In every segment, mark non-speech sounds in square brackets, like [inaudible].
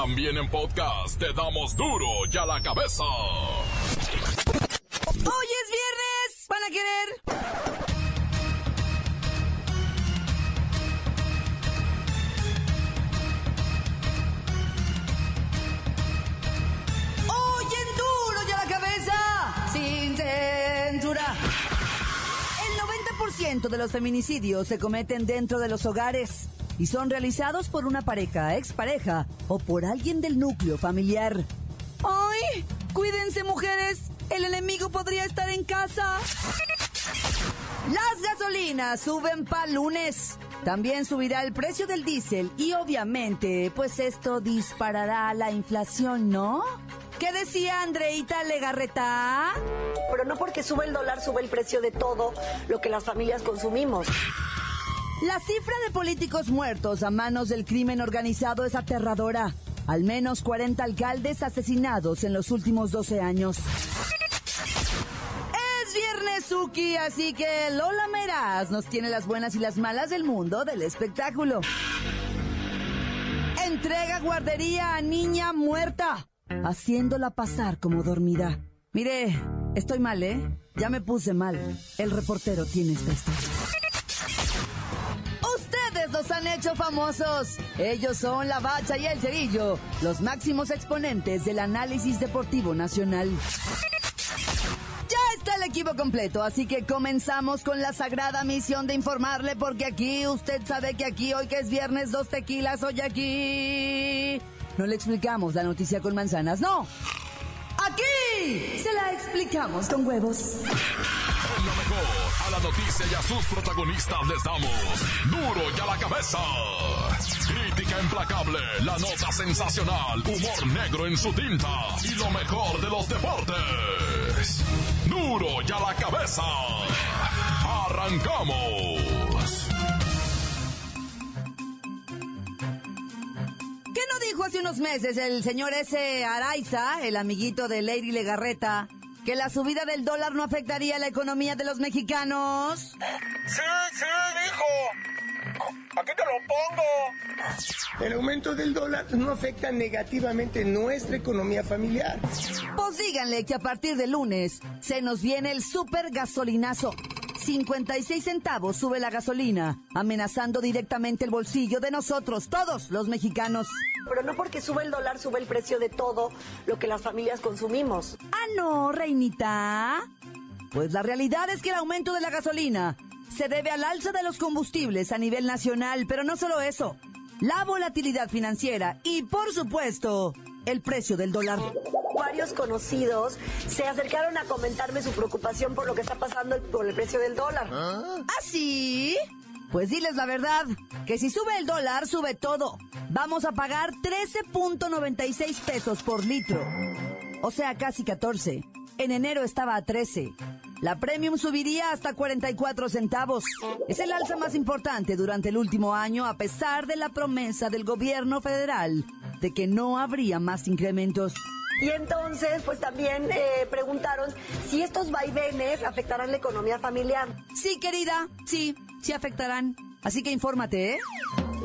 También en podcast te damos duro y a la cabeza. Hoy es viernes. ¿Van a querer? Hoy en duro y a la cabeza. Sin censura. El 90% de los feminicidios se cometen dentro de los hogares y son realizados por una pareja, expareja o por alguien del núcleo familiar. ¡Ay! Cuídense, mujeres. El enemigo podría estar en casa. Las gasolinas suben para lunes. También subirá el precio del diésel y obviamente, pues esto disparará la inflación, ¿no? ¿Qué decía Andreita Legarreta? Pero no porque sube el dólar, sube el precio de todo lo que las familias consumimos. La cifra de políticos muertos a manos del crimen organizado es aterradora. Al menos 40 alcaldes asesinados en los últimos 12 años. Es viernes Suki, así que Lola Meraz nos tiene las buenas y las malas del mundo del espectáculo. Entrega guardería a niña muerta, haciéndola pasar como dormida. Mire, estoy mal, ¿eh? Ya me puse mal. El reportero tiene esta historia. Los han hecho famosos. Ellos son la Bacha y el Cerillo, los máximos exponentes del análisis deportivo nacional. Ya está el equipo completo, así que comenzamos con la sagrada misión de informarle, porque aquí usted sabe que aquí hoy que es viernes dos tequilas, hoy aquí no le explicamos la noticia con manzanas, no. Aquí se la explicamos con huevos. Noticia y a sus protagonistas les damos duro y a la cabeza. Crítica implacable, la nota sensacional, humor negro en su tinta y lo mejor de los deportes. Duro y a la cabeza. Arrancamos. ¿Qué no dijo hace unos meses el señor ese Araiza, el amiguito de Lady Legarreta, que la subida del dólar no afectaría la economía de los mexicanos? Sí, sí, dijo. Aquí te lo pongo. El aumento del dólar no afecta negativamente nuestra economía familiar. Pues díganle que a partir de lunes se nos viene el super gasolinazo. 56 centavos sube la gasolina, amenazando directamente el bolsillo de nosotros, todos los mexicanos. Pero no porque sube el dólar, sube el precio de todo lo que las familias consumimos. Ah, no, reinita. Pues la realidad es que el aumento de la gasolina se debe al alza de los combustibles a nivel nacional, pero no solo eso. La volatilidad financiera y, por supuesto, el precio del dólar. Varios conocidos se acercaron a comentarme su preocupación por lo que está pasando por el precio del dólar. ¿Ah, sí? Pues diles la verdad, que si sube el dólar, sube todo. Vamos a pagar 13.96 pesos por litro. O sea, casi 14. En enero estaba a 13. La premium subiría hasta 44 centavos. Es el alza más importante durante el último año a pesar de la promesa del gobierno federal de que no habría más incrementos. Y entonces, pues también eh, preguntaron si estos vaivenes afectarán la economía familiar. Sí, querida, sí, sí afectarán. Así que infórmate, ¿eh?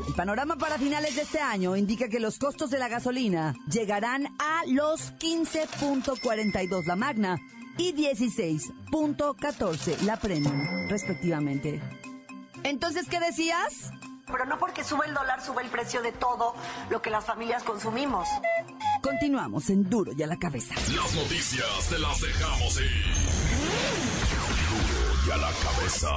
El panorama para finales de este año indica que los costos de la gasolina llegarán a los 15.42 la magna y 16.14 la premium, respectivamente. Entonces, ¿qué decías? Pero no porque sube el dólar, sube el precio de todo lo que las familias consumimos. Continuamos en Duro y a la cabeza. Las noticias te las dejamos ir. Duro y a la cabeza.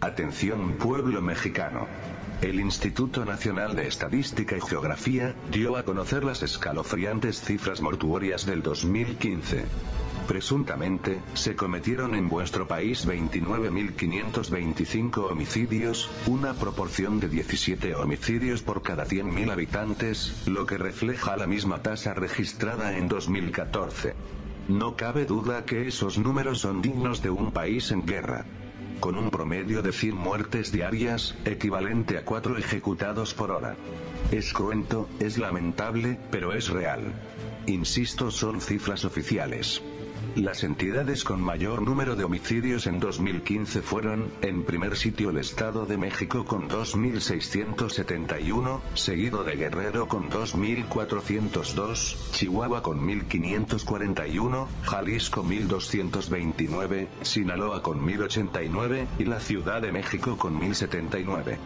Atención pueblo mexicano. El Instituto Nacional de Estadística y Geografía dio a conocer las escalofriantes cifras mortuorias del 2015. Presuntamente, se cometieron en vuestro país 29.525 homicidios, una proporción de 17 homicidios por cada 100.000 habitantes, lo que refleja la misma tasa registrada en 2014. No cabe duda que esos números son dignos de un país en guerra con un promedio de 100 muertes diarias, equivalente a 4 ejecutados por hora. Es cruento, es lamentable, pero es real. Insisto, son cifras oficiales. Las entidades con mayor número de homicidios en 2015 fueron, en primer sitio el Estado de México con 2.671, seguido de Guerrero con 2.402, Chihuahua con 1.541, Jalisco 1.229, Sinaloa con 1.089, y la Ciudad de México con 1.079.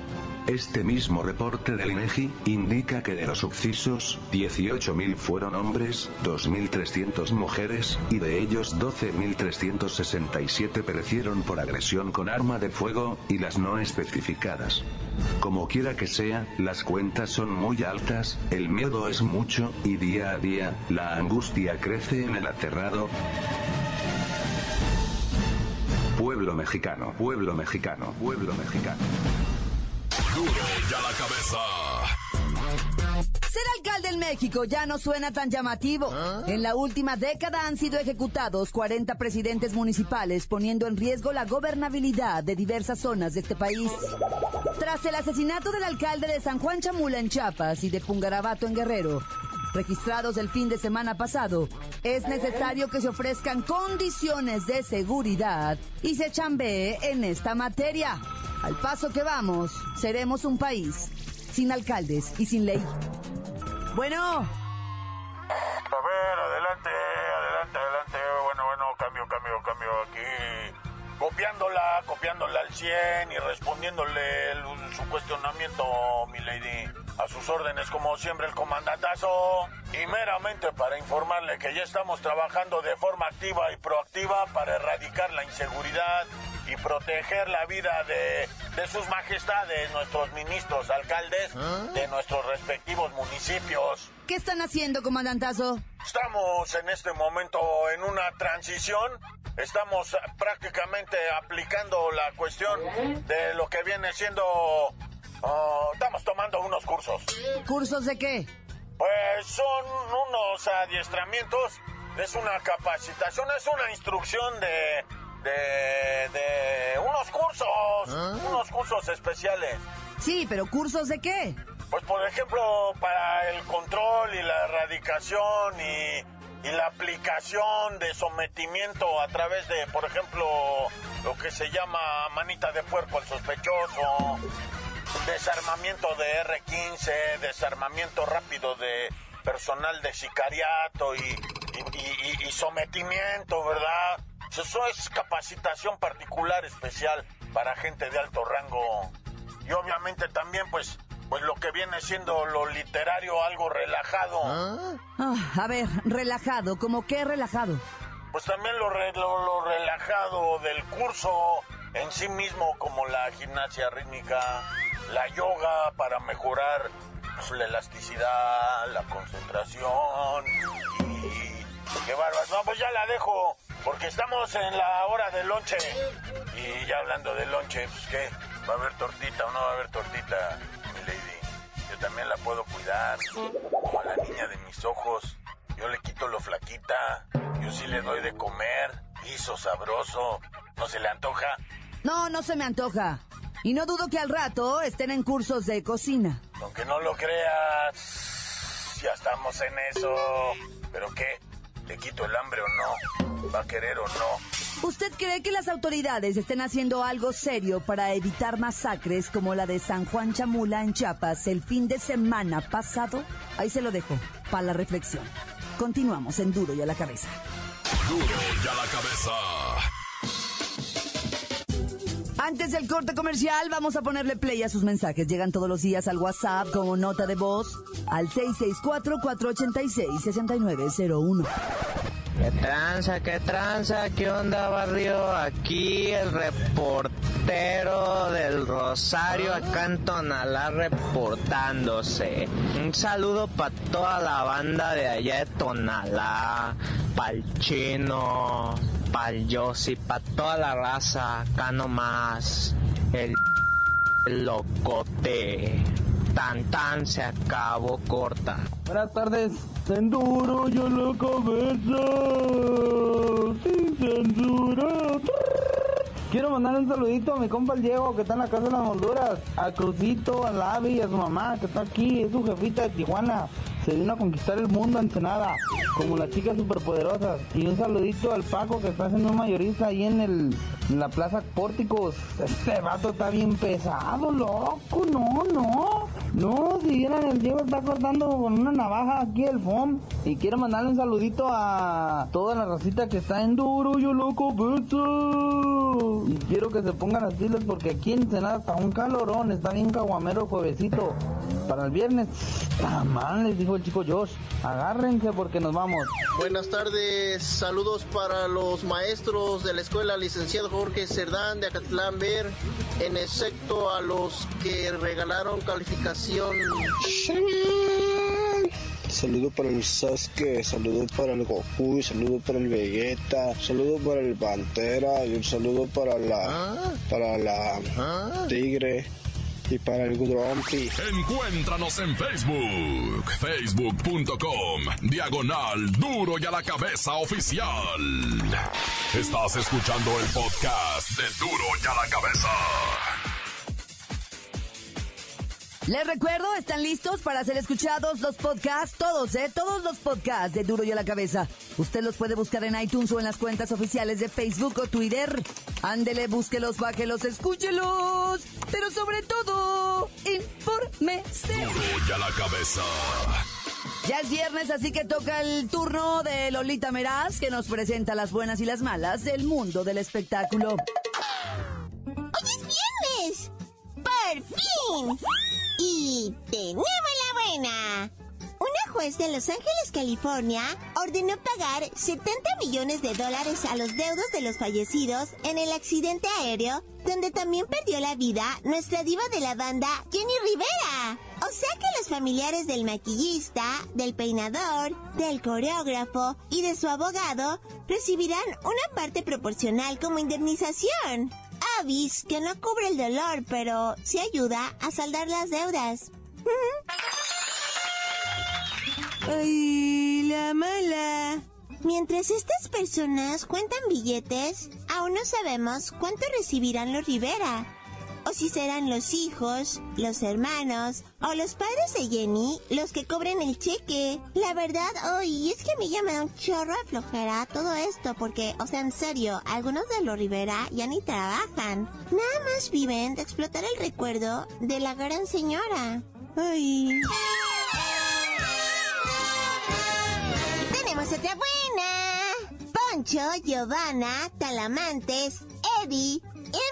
Este mismo reporte del INEGI indica que de los sucisos, 18.000 fueron hombres, 2.300 mujeres, y de ellos 12.367 perecieron por agresión con arma de fuego, y las no especificadas. Como quiera que sea, las cuentas son muy altas, el miedo es mucho, y día a día, la angustia crece en el aterrado. Pueblo mexicano, pueblo mexicano, pueblo mexicano. Duro ya la cabeza. Ser alcalde en México ya no suena tan llamativo. En la última década han sido ejecutados 40 presidentes municipales, poniendo en riesgo la gobernabilidad de diversas zonas de este país. Tras el asesinato del alcalde de San Juan Chamula en Chiapas y de Pungarabato en Guerrero, registrados el fin de semana pasado, es necesario que se ofrezcan condiciones de seguridad y se chambee en esta materia. Al paso que vamos, seremos un país sin alcaldes y sin ley. Bueno, A ver, adelante, adelante, adelante. Bueno, bueno, cambio, cambio, cambio aquí. Copiándola, copiándola al 100 y respondiéndole su cuestionamiento, mi lady. A sus órdenes, como siempre, el comandantazo. Y meramente para informarle que ya estamos trabajando de forma activa y proactiva para erradicar la inseguridad y proteger la vida de, de sus majestades, nuestros ministros, alcaldes, de nuestros respectivos municipios. ¿qué están haciendo, comandantazo? Estamos en este momento en una transición. Estamos prácticamente aplicando la cuestión de lo que viene siendo... ah, estamos tomando unos cursos. ¿Cursos de qué? Pues son unos adiestramientos, es una capacitación, es una instrucción de... de, de unos cursos, unos cursos especiales. Sí, pero ¿cursos de qué? Pues por ejemplo, para el control y la erradicación y, y la aplicación de sometimiento a través de, por ejemplo, lo que se llama manita de puerco al sospechoso, desarmamiento de R15, desarmamiento rápido de personal de sicariato y, y- y- y- y sometimiento, ¿verdad? Eso es capacitación particular especial para gente de alto rango. Y obviamente también pues pues lo que viene siendo lo literario algo relajado. Ah, a ver, relajado, ¿cómo qué relajado? pues también lo, re- lo, lo relajado del curso en sí mismo como la gimnasia rítmica la yoga para mejorar pues, la elasticidad la concentración y qué barbas no pues ya la dejo porque estamos en la hora del lonche. Y ya hablando del lonche pues qué va a haber tortita o no va a haber tortita mi lady yo también la puedo cuidar como a la niña de mis ojos. Yo le quito lo flaquita yo sí le doy de comer guiso sabroso. No se le antoja No, no se me antoja. Y no dudo que al rato estén en cursos de cocina. aunque no lo creas ya estamos en eso. Pero qué le quito el hambre o no va a querer o no ¿Usted cree que las autoridades estén haciendo algo serio para evitar masacres como la de San Juan Chamula en Chiapas el fin de semana pasado? Ahí se lo dejo, para la reflexión. Continuamos en Duro y a la cabeza. Duro ya la cabeza. Antes del corte comercial, vamos a ponerle play a sus mensajes. Llegan todos los días al WhatsApp como nota de voz al 664-486-6901. ¿Qué tranza, qué tranza? ¿Qué onda, barrio? Aquí el reportero del Rosario, acá en Tonalá, reportándose. Un saludo para toda la banda de allá de Tonalá, pa'l chino, pa'l Yossi, pa' toda la raza, acá nomás. El locote. Tan tan se acabó corta. Buenas tardes, Enduro yo la cabeza, sin censura. Quiero mandar un saludito a mi compa el Diego que está en la casa de las molduras, a Crucito, a Lavi a su mamá que está aquí, es su jefita de Tijuana. Se vino a conquistar el mundo en Ensenada, como las chicas superpoderosas. Y un saludito al Paco que está haciendo un mayorista ahí en, el, en la plaza Pórticos. Este vato está bien pesado, loco, no, no. No, si vieran el Diego está cortando con una navaja aquí el FOM. Y quiero mandarle un saludito a toda la racita que está en duro, yo loco, beso. Y quiero que se pongan pilas porque aquí en Ensenada está un calorón, está bien caguamero el. Para el viernes, mal, les dijo el chico Josh. Agárrense porque nos vamos. Buenas tardes, saludos para los maestros de la escuela, licenciado Jorge Cerdán de Acatlán Ver, en excepto a los que regalaron calificación. Saludo para el Sasuke, saludo para el Goku, saludo para el Vegeta, saludo para el Pantera y un saludo para la para la Tigre y para el Grumpy. Encuéntranos en Facebook, facebook.com, diagonal duro y a la cabeza oficial. Estás escuchando el podcast de duro y a la cabeza. Les recuerdo, están listos para ser escuchados los podcasts, todos, ¿eh? Todos los podcasts de Duro y a la Cabeza. Usted los puede buscar en iTunes o en las cuentas oficiales de Facebook o Twitter. Ándele, búsquelos, bájelos, escúchelos. Pero sobre todo, infórmese. Duro y a la cabeza. Ya es viernes, así que toca el turno de Lolita Meraz, que nos presenta las buenas y las malas del mundo del espectáculo. ¡Hoy es viernes! ¡Por fin! Y tenemos la buena. Juez de Los Ángeles, California, ordenó pagar 70 millones de dólares a los deudos de los fallecidos en el accidente aéreo, donde también perdió la vida nuestra diva de la banda, Jenny Rivera. O sea que los familiares del maquillista, del peinador, del coreógrafo y de su abogado recibirán una parte proporcional como indemnización. Avis que no cubre el dolor, pero sí ayuda a saldar las deudas. [laughs] ¡Ay, la mala! Mientras estas personas cuentan billetes, aún no sabemos cuánto recibirán los Rivera. O si serán los hijos, los hermanos o los padres de Jenny los que cobren el cheque. La verdad, hoy es que a mí ya me da un chorro de flojera todo esto porque, o sea, en serio, algunos de los Rivera ya ni trabajan. Nada más viven de explotar el recuerdo de la gran señora. Ay. Otra buena. Poncho, Giovanna, Talamantes, Eddie,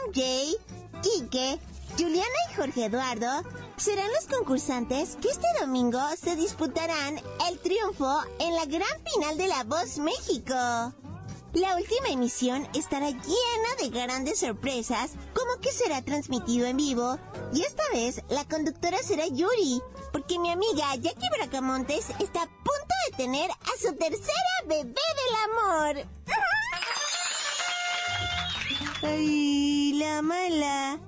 MJ, Quique, Juliana y Jorge Eduardo serán los concursantes que este domingo se disputarán el triunfo en la gran final de La Voz México. La última emisión estará llena de grandes sorpresas, como que será transmitido en vivo, y esta vez la conductora será Yuri, porque mi amiga Jackie Bracamontes está a punto de tener a su tercera bebé del amor. Ay, la mala.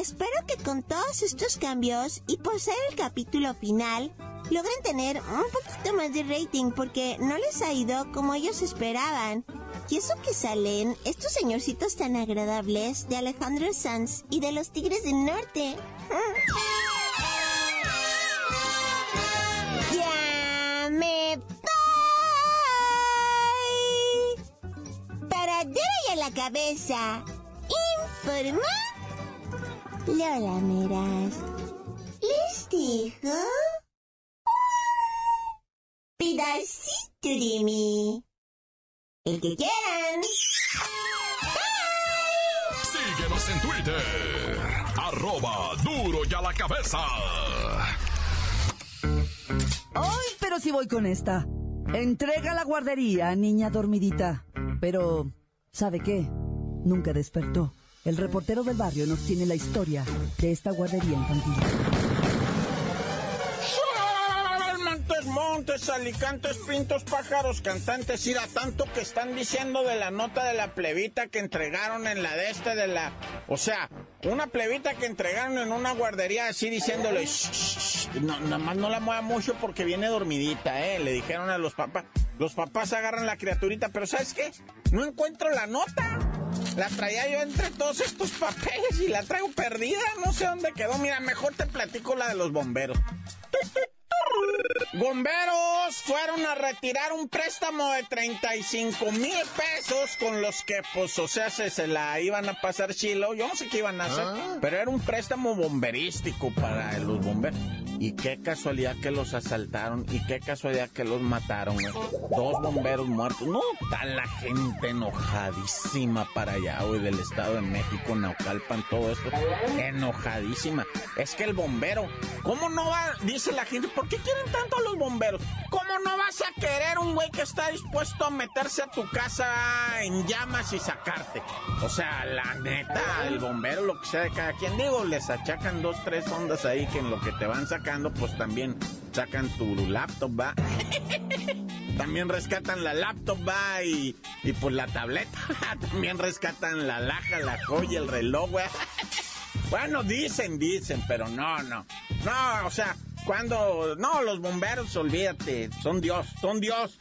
Espero que con todos estos cambios y por ser el capítulo final, logren tener un poquito más de rating porque no les ha ido como ellos esperaban. Y eso que salen estos señorcitos tan agradables de Alejandro Sanz y de los Tigres del Norte. [laughs] ¡Ya me voy! Para y a la cabeza. Informa Lola Meras. ¿Les dijo? Un pedacito de mí. El que quieran. Síguenos en Twitter. Arroba duro y a la cabeza. Hoy, pero sí voy con esta. Entrega la guardería, niña dormidita. Pero, ¿sabe qué? Nunca despertó. El reportero del barrio nos tiene la historia de esta guardería infantil. Montes, alicantes, pintos, pájaros, cantantes, ir a tanto que están diciendo de la nota de la plebita que entregaron en la de este de la... O sea, una plebita que entregaron en una guardería así diciéndole, "Shh, shh, shh, no, nada más no la mueva mucho porque viene dormidita, ¿eh? Le dijeron a los papás. Los papás agarran la criaturita, pero ¿sabes qué? No encuentro la nota. La traía yo entre todos estos papeles y la traigo perdida. No sé dónde quedó. Mira, mejor te platico la de los bomberos. Bomberos fueron a retirar un préstamo de 35 mil pesos con los que, pues, o sea, se, se, la iban a pasar chilo. Yo no sé qué iban a hacer, ¿Ah? pero era un préstamo bomberístico para los bomberos. Y qué casualidad que los asaltaron y qué casualidad que los mataron. Güey. Dos bomberos muertos. No, está la gente enojadísima para allá, güey, del Estado de México, Naucalpan, todo esto. Enojadísima. Es que el bombero, ¿cómo no va? Dice la gente, ¿por qué quieren tanto a los bomberos? ¿Cómo no vas a querer un güey que está dispuesto a meterse a tu casa en llamas y sacarte? O sea, la neta, el bombero, lo que sea de cada quien, digo, les achacan dos, tres ondas ahí que en lo que te van sacando, pues también sacan tu laptop, va. [laughs] también rescatan la laptop, va, y, y pues la tableta. [laughs] también rescatan la laja, la joya, el reloj, güey. [laughs] bueno, dicen, dicen, pero no, no. No, o sea, cuando... No, los bomberos, olvídate, son Dios, son Dios.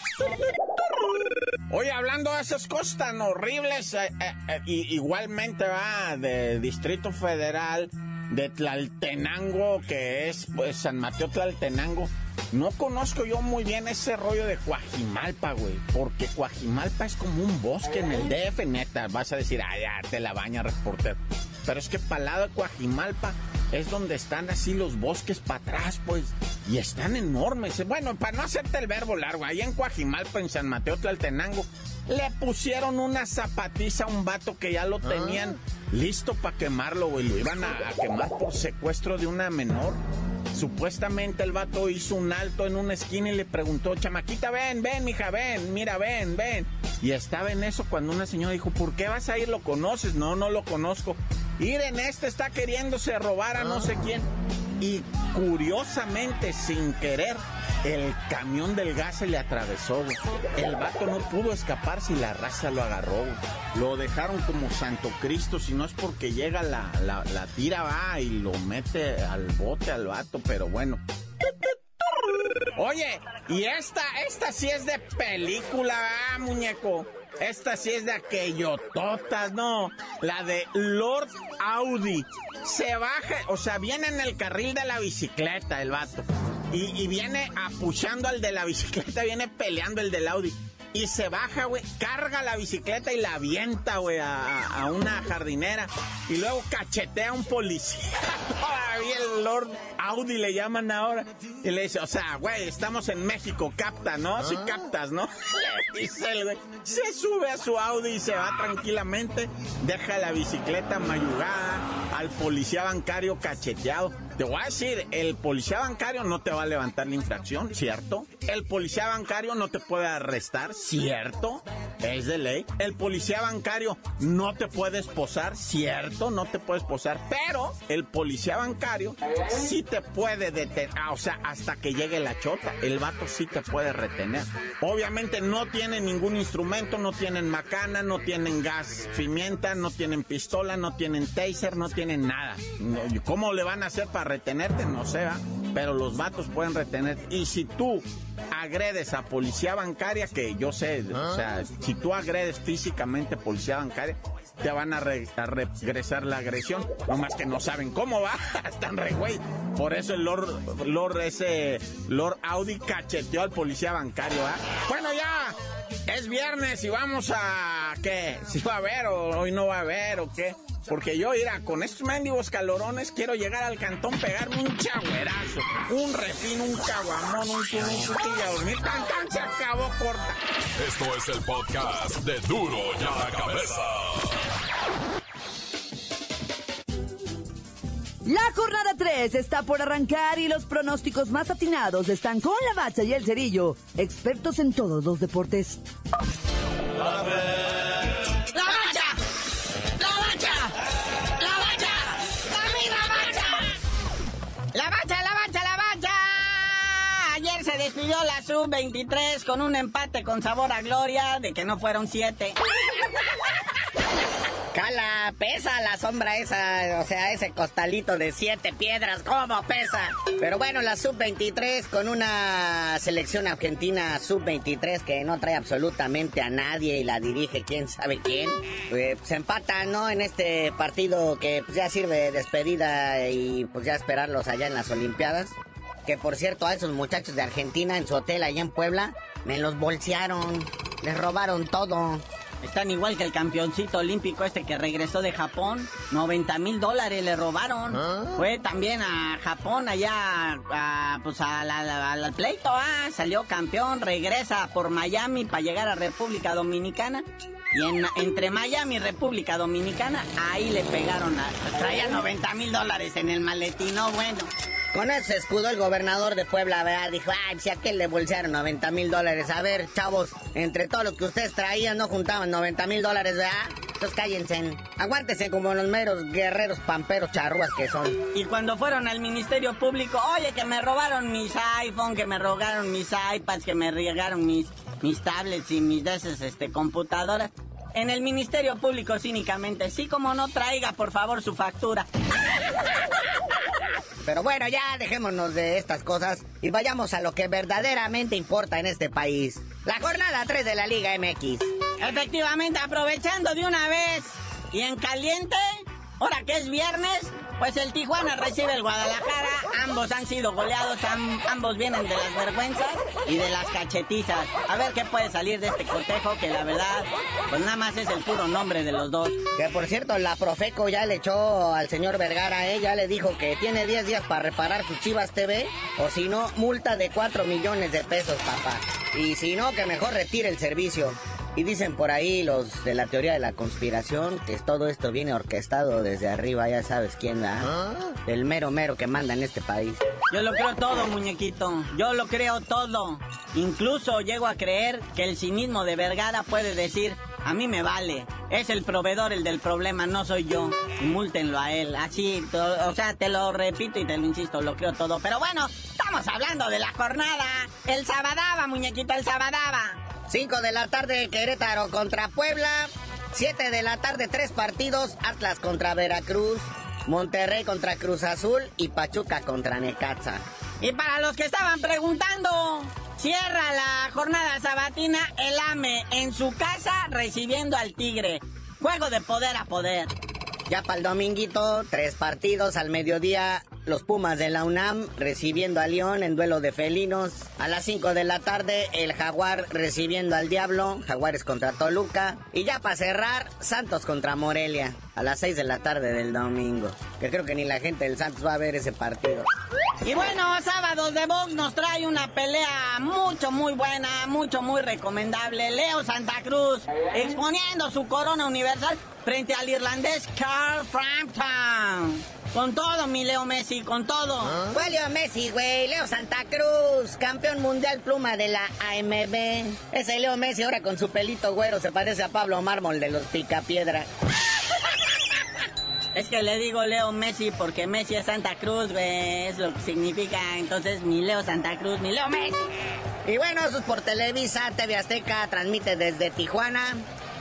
Oye, hablando de esas cosas tan horribles, eh, eh, eh, igualmente va de Distrito Federal, de Tlaltenango, que es pues San Mateo Tlaltenango. No conozco yo muy bien ese rollo de Coajimalpa, güey, porque Coajimalpa es como un bosque en el DF, neta. Vas a decir, ah, ya te la baña, reportero. Pero es que para lado de Coajimalpa es donde están así los bosques para atrás, pues, y están enormes. Bueno, para no hacerte el verbo largo, ahí en Coajimalpa, en San Mateo Tlaltenango, le pusieron una zapatiza a un vato que ya lo tenían listo para quemarlo, güey. Lo iban a, a, quemar por secuestro de una menor. Supuestamente el vato hizo un alto en una esquina y le preguntó, chamaquita, ven, ven, mija, ven, mira, ven, ven. Y estaba en eso cuando una señora dijo, ¿por qué vas a ir? ¿Lo conoces? No, no lo conozco. Ir en este está queriéndose robar a no sé quién. Y curiosamente, sin querer, el camión del gas se le atravesó, güey. El vato no pudo escapar si la raza lo agarró, güey. Lo dejaron como Santo Cristo, si no es porque llega la, la, la tira, va y lo mete al bote al vato, pero bueno. Oye, y esta, esta sí es de película, ah, muñeco. Esta sí es de aquello, totas, no. La de Lord Audi. Se baja, o sea, viene en el carril de la bicicleta el vato. Y, y viene apuchando al de la bicicleta, viene peleando el del Audi. Y se baja, güey, carga la bicicleta y la avienta, güey, a, a, una jardinera. Y luego cachetea a un policía. [laughs] Todavía el Lord Audi le llaman ahora. Y le dice, o sea, güey, estamos en México, capta, ¿no? Si captas, ¿no? [laughs] dice el güey. Se sube a su Audi y se va tranquilamente. Deja la bicicleta mayugada al policía bancario cacheteado. Te voy a decir, el policía bancario no te va a levantar la infracción, ¿cierto? El policía bancario no te puede arrestar, ¿cierto? Es de ley. El policía bancario no te puede esposar, ¿cierto? No te puede esposar. Pero el policía bancario sí te puede detener, ah, o sea, hasta que llegue la chota. El vato sí te puede retener. Obviamente no tienen ningún instrumento, no tienen macana, no tienen gas pimienta, no tienen pistola, no tienen taser, no tienen nada. ¿Cómo le van a hacer para retenerte? No sé, ¿va? pero los vatos pueden retener. Y si tú agredes a policía bancaria, que yo sé, o sea, si tú agredes físicamente a policía bancaria, te van a, re a regresar la agresión. Nomás que no saben cómo va. [laughs] Están re güey. Por eso el Lord, Lord ese Lord Audi cacheteó al policía bancario, ¿ah? Bueno, ya. Es viernes y vamos a. ¿Qué? ¿Si va a haber o hoy no va a haber o qué? Porque yo, mira, con estos mendigos calorones quiero llegar al cantón, pegarme un chagüerazo, un refín, un caguamón, un chuchilla a dormir. Tan, tan, se acabó corta. Esto es el podcast de Duro y a la Cabeza. La jornada 3 está por arrancar y los pronósticos más atinados están con la bacha y el cerillo, expertos en todos los deportes. ¡La bacha! ¡La bacha! ¡La bacha! ¡La misma bacha! ¡La bacha, la bacha, la bacha! Ayer se despidió la sub-23 con un empate con sabor a gloria de que no fueron siete. ¡Hala! Pesa la sombra esa, o sea, ese costalito de siete piedras, ¿cómo pesa? Pero bueno, la sub-23 con una selección argentina sub-23 que no trae absolutamente a nadie y la dirige quién sabe quién. Pues se empatan, ¿no? En este partido que pues, ya sirve de despedida y pues ya esperarlos allá en las Olimpiadas. Que por cierto, a esos muchachos de Argentina en su hotel allá en Puebla, me los bolsearon, les robaron todo. Están igual que el campeoncito olímpico este que regresó de Japón. 90 mil dólares le robaron. Fue también a Japón allá, a, pues al pleito, ah, salió campeón, regresa por Miami para llegar a República Dominicana. Y en, entre Miami y República Dominicana, ahí le pegaron a... Traía 90 mil dólares en el maletín, no bueno. Con eso se escudó el gobernador de Puebla, ¿verdad? Dijo, ay, si a aquel le bolsearon 90 mil dólares. A ver, chavos, entre todo lo que ustedes traían, no juntaban 90 mil dólares, ¿verdad? Entonces cállense. Aguántense como los meros guerreros pamperos charrúas que son. Y cuando fueron al Ministerio Público, oye, que me robaron mis iPhone, que me robaron mis iPads, que me regaron mis, mis tablets y mis de este, computadoras. En el Ministerio Público cínicamente, sí como no traiga, por favor, su factura. Pero bueno, ya dejémonos de estas cosas y vayamos a lo que verdaderamente importa en este país. La jornada 3 de la Liga MX. Efectivamente, aprovechando de una vez y en caliente, ahora que es viernes, pues el Tijuana recibe el Guadalajara, ambos han sido goleados, ambos vienen de las vergüenzas y de las cachetizas. A ver qué puede salir de este cotejo, que la verdad, pues nada más es el puro nombre de los dos. Que por cierto, la Profeco ya le echó al señor Vergara, ¿eh? ya le dijo que tiene 10 días para reparar su Chivas TV, o si no, multa de 4 millones de pesos, papá. Y si no, que mejor retire el servicio. Y dicen por ahí los de la teoría de la conspiración que todo esto viene orquestado desde arriba, ya sabes quién da. ¿Ah? El mero mero que manda en este país. Yo lo creo todo, muñequito. Yo lo creo todo. Incluso llego a creer que el cinismo de Vergara puede decir, a mí me vale. Es el proveedor el del problema, no soy yo. Y múltenlo a él. Así, o sea, te lo repito y te lo insisto, lo creo todo. Pero bueno, estamos hablando de la jornada. El sabadaba, muñequito, el sabadaba. 5 de la tarde Querétaro contra Puebla. 7 de la tarde tres partidos. Atlas contra Veracruz. Monterrey contra Cruz Azul y Pachuca contra Necaxa. Y para los que estaban preguntando, cierra la jornada sabatina el AME en su casa recibiendo al Tigre. Juego de poder a poder. Ya para el dominguito, tres partidos al mediodía. Los Pumas de la UNAM recibiendo a León en duelo de felinos. A las 5 de la tarde, el Jaguar recibiendo al Diablo. Jaguares contra Toluca. Y ya para cerrar, Santos contra Morelia. A las 6 de la tarde del domingo. Que creo que ni la gente del Santos va a ver ese partido. Y bueno, sábados de box nos trae una pelea mucho, muy buena, mucho, muy recomendable. Leo Santa Cruz exponiendo su corona universal frente al irlandés Carl Frampton. Con todo, mi Leo Messi, con todo. ¿Ah? ¿Cuál Leo Messi, güey? Leo Santa Cruz, campeón mundial pluma de la AMB. Ese Leo Messi ahora con su pelito güero se parece a Pablo Mármol de los Picapiedra. [laughs] Es que le digo Leo Messi porque Messi es Santa Cruz, güey. Es lo que significa. Entonces, mi Leo Santa Cruz, mi Leo Messi. Y bueno, eso es por Televisa, TV Azteca, transmite desde Tijuana.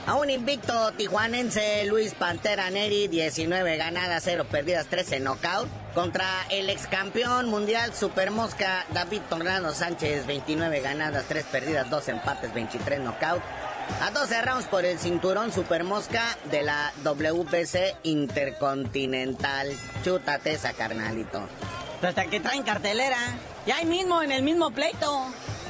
A un invicto tijuanense, Luis Pantera Neri, 19 ganadas, 0 perdidas, 13 knockout. Contra el ex campeón mundial Super Mosca, David Tornado Sánchez, 29 ganadas, 3 perdidas, 2 empates, 23 knockout. A 12 rounds por el cinturón Super Mosca de la WBC Intercontinental. Chútate esa, carnalito. Hasta que traen cartelera. Y ahí mismo, en el mismo pleito,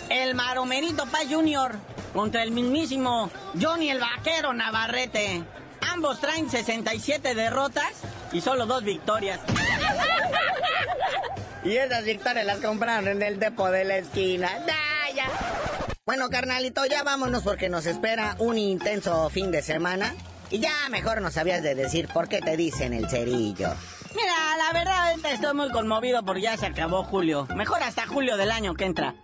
el Maromerito Paz Junior contra el mismísimo Johnny el Vaquero Navarrete. Ambos traen 67 derrotas y solo dos victorias. [laughs] y esas victorias las compraron en el depo de la esquina. Bueno, carnalito, ya vámonos porque nos espera un intenso fin de semana. Y ya mejor no sabías de decir por qué te dicen el cerillo. Mira, la verdad estoy muy conmovido porque ya se acabó julio. Mejor hasta julio del año que entra.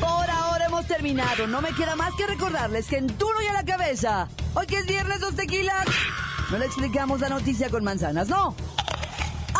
Por ahora hemos terminado. No me queda más que recordarles que en duro y a la cabeza, hoy que es viernes dos tequilas, no le explicamos la noticia con manzanas, no.